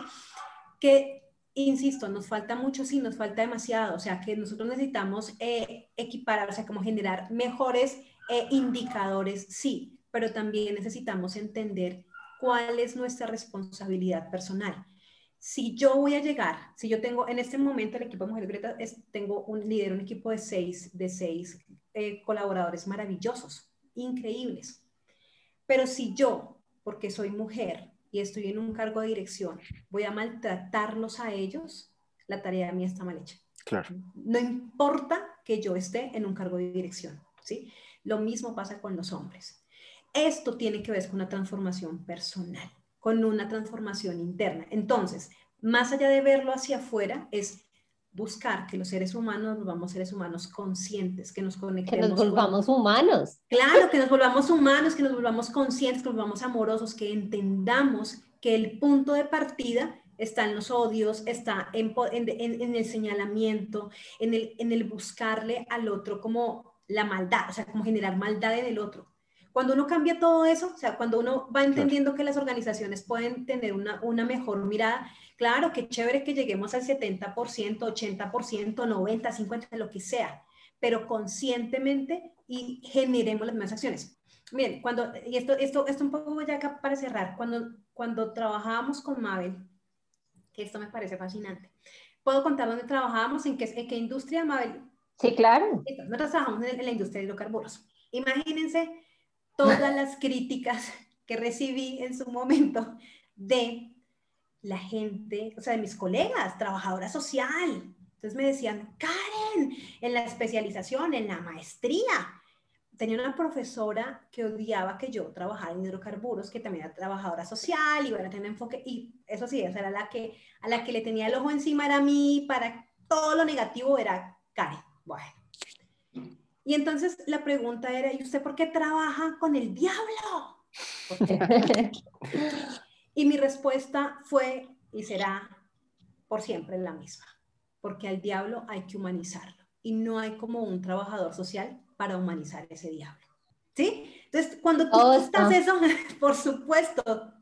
Que insisto, nos falta mucho, sí, nos falta demasiado, o sea que nosotros necesitamos eh, equiparar, o sea, como generar mejores eh, indicadores, sí, pero también necesitamos entender cuál es nuestra responsabilidad personal. Si yo voy a llegar, si yo tengo en este momento el equipo de Mujeres Greta, tengo un líder, un equipo de seis, de seis eh, colaboradores maravillosos, increíbles. Pero si yo, porque soy mujer, y estoy en un cargo de dirección, voy a maltratarlos a ellos, la tarea mía está mal hecha. Claro. No importa que yo esté en un cargo de dirección, ¿sí? Lo mismo pasa con los hombres. Esto tiene que ver con una transformación personal, con una transformación interna. Entonces, más allá de verlo hacia afuera, es buscar que los seres humanos nos volvamos seres humanos conscientes, que nos conectemos. Que nos volvamos humanos. Claro, que nos volvamos humanos, que nos volvamos conscientes, que nos volvamos amorosos, que entendamos que el punto de partida está en los odios, está en, en, el señalamiento, en el, en el buscarle al otro como la maldad, o sea, como generar maldad en el otro. Cuando uno cambia todo eso, o sea, cuando uno va entendiendo que las organizaciones pueden tener una, una mejor mirada, Claro, qué chévere que lleguemos al 70%, 80%, 90, 50, lo que sea, pero conscientemente y generemos las mismas acciones. Miren, cuando, y esto, esto, esto un poco ya acá para cerrar, cuando, cuando trabajábamos con Mabel, que esto me parece fascinante, ¿puedo contar dónde trabajábamos? ¿En qué, en qué industria, Mabel? Sí, claro. Nosotros trabajamos en, en la industria de hidrocarburos. Imagínense todas las críticas que recibí en su momento de la gente, o sea, de mis colegas, trabajadora social. Entonces me decían, Karen, en la especialización, en la maestría. Tenía una profesora que odiaba que yo trabajara en hidrocarburos, que también era trabajadora social y bueno, tenía enfoque, y eso sí, era la que, a la que le tenía el ojo encima era a mí, para todo lo negativo era Karen. Bueno, Y entonces la pregunta era, ¿y usted por qué trabaja con el diablo? y mi respuesta fue y será por siempre la misma, porque al diablo hay que humanizarlo y no hay como un trabajador social para humanizar ese diablo. ¿Sí? Entonces, cuando tú estás eso, por supuesto,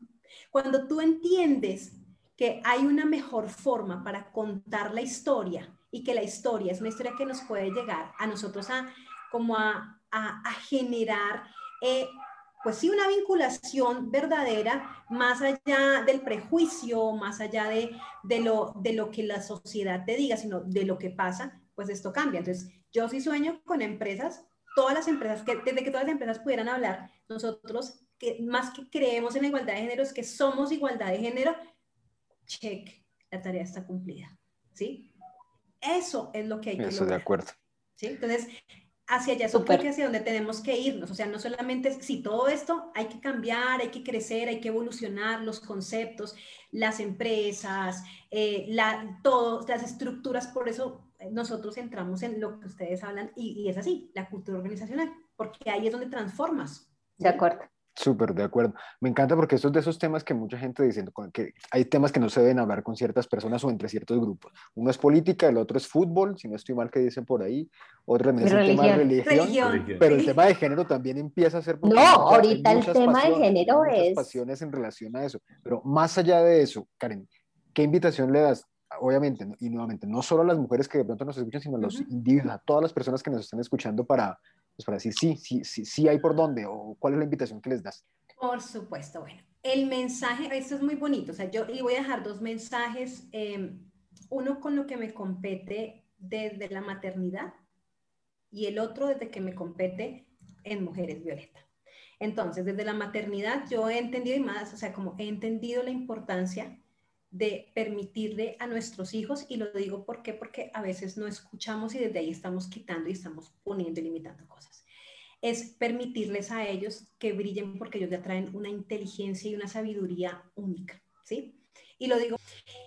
cuando tú entiendes que hay una mejor forma para contar la historia y que la historia es una historia que nos puede llegar a nosotros a como a, a, generar, eh, pues sí, una vinculación verdadera más allá del prejuicio, más allá de, de, lo, de lo que la sociedad te diga, sino de lo que pasa, pues esto cambia. Entonces, yo sí sueño con empresas, todas las empresas, que desde que todas las empresas pudieran hablar, nosotros que más que creemos en la igualdad de género, es que somos igualdad de género, check, la tarea está cumplida, ¿sí? Eso es lo que hay que Eso de acuerdo. ¿sí? Entonces, hacia allá, eso que hacia donde tenemos que irnos. O sea, no solamente, si todo esto hay que cambiar, hay que crecer, hay que evolucionar los conceptos, las empresas, eh, la, todo, las estructuras, por eso eh, nosotros entramos en lo que ustedes hablan y, y es así, la cultura organizacional, porque ahí es donde transformas. De acuerdo. Súper, de acuerdo. Me encanta porque estos de esos temas que mucha gente dice que hay temas que no se deben hablar con ciertas personas o entre ciertos grupos. Uno es política, el otro es fútbol, si no estoy mal que dicen por ahí. Otro es el tema de religión, pero el tema de género también empieza a ser... No, ahorita el tema de género es... pasiones en relación a eso. Pero más allá de eso, Karen, ¿qué invitación le das? Obviamente, y nuevamente, no solo a las mujeres que de pronto nos escuchan, sino a los individuos, a todas las personas que nos están escuchando para pues para decir sí, sí, sí, sí hay por dónde o cuál es la invitación que les das. Por supuesto, bueno, el mensaje, esto es muy bonito, o sea, yo y voy a dejar dos mensajes, em, uno con lo que me compete desde la maternidad y el otro desde que me compete en Mujeres Violeta. Entonces, desde la maternidad yo he entendido y más, o sea, como he entendido la importancia de permitirle a nuestros hijos, y lo digo porque, porque a veces no escuchamos y desde ahí estamos quitando y estamos poniendo y limitando cosas, es permitirles a ellos que brillen porque ellos ya traen una inteligencia y una sabiduría única, ¿sí? Y lo digo.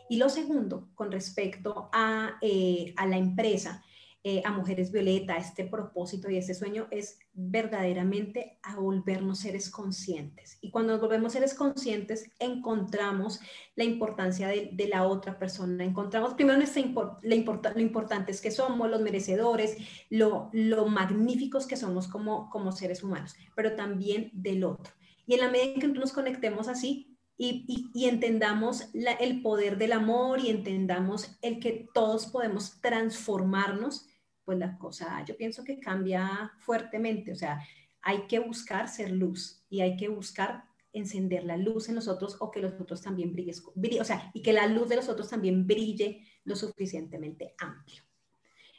Y lo segundo, con respecto a, eh, a la empresa, eh, a Mujeres Violeta, este propósito y este sueño es verdaderamente a volvernos seres conscientes. Y cuando nos volvemos seres conscientes, encontramos la importancia de, la otra persona. Encontramos primero nuestra lo importante es que somos, los merecedores, lo, lo magníficos que somos como, como seres humanos, pero también del otro. Y en la medida en que nos conectemos así, y, y, entendamos el poder del amor y entendamos el que todos podemos transformarnos, pues la cosa, yo pienso que cambia fuertemente, o sea, hay que buscar ser luz y hay que buscar encender la luz en nosotros o que los otros también brillen, o sea, y que la luz de los otros también brille lo suficientemente amplio.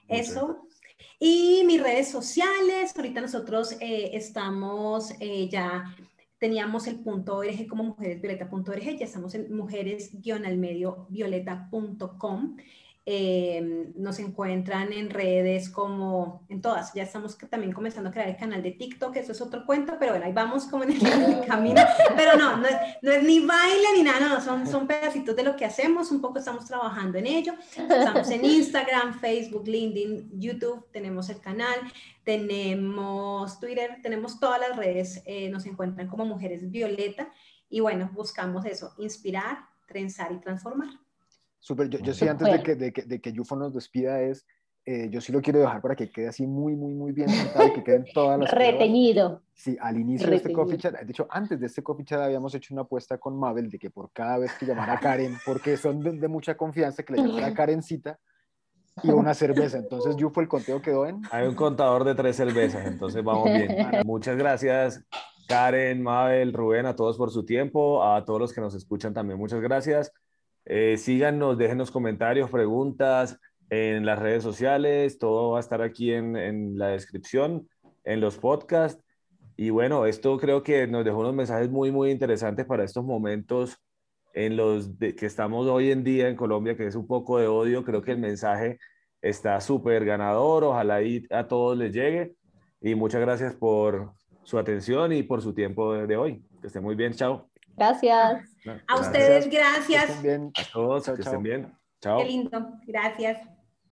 Eso. Y mis redes sociales, ahorita nosotros eh, estamos eh, ya, teníamos el punto .org como mujeresvioleta.org, ya estamos en mujeres-almedio violeta.com. Eh, nos encuentran en redes como en todas. Ya estamos también comenzando a crear el canal de TikTok, eso es otro cuento, pero bueno, ahí vamos como en el, camino. Pero no, no es, ni baile ni nada, no, son, son pedacitos de lo que hacemos, un poco estamos trabajando en ello. Estamos en Instagram, Facebook, LinkedIn, YouTube, tenemos el canal, tenemos Twitter, tenemos todas las redes, eh, nos encuentran como Mujeres Violeta y bueno, buscamos eso, inspirar, trenzar y transformar. Súper, yo, yo, sí antes de que, de, que, de que Yufo nos despida es, eh, yo sí lo quiero dejar para que quede así muy, muy, muy bien y que queden todas las... Retenido. Sí, al inicio de este coffee chat, de hecho, antes de este coffee chat habíamos hecho una apuesta con Mabel de que por cada vez que llamara a Karen, porque son de, mucha confianza, que le llamara a Karencita, y una cerveza. Entonces, Yufo, el conteo quedó en... Hay un contador de tres cervezas, entonces vamos bien. Muchas gracias, Karen, Mabel, Rubén, a todos por su tiempo, a todos los que nos escuchan también, muchas gracias. Eh, síganos, déjenos comentarios, preguntas en las redes sociales, todo va a estar aquí en, la descripción, en los podcasts. Y bueno, esto creo que nos dejó unos mensajes muy, muy interesantes para estos momentos en los que estamos hoy en día en Colombia, que es un poco de odio. Creo que el mensaje está súper ganador, ojalá a todos les llegue. Y muchas gracias por su atención y por su tiempo de hoy. Que estén muy bien, chao. Gracias. A ustedes, gracias. A todos, que estén bien. Chao. Qué lindo. Gracias.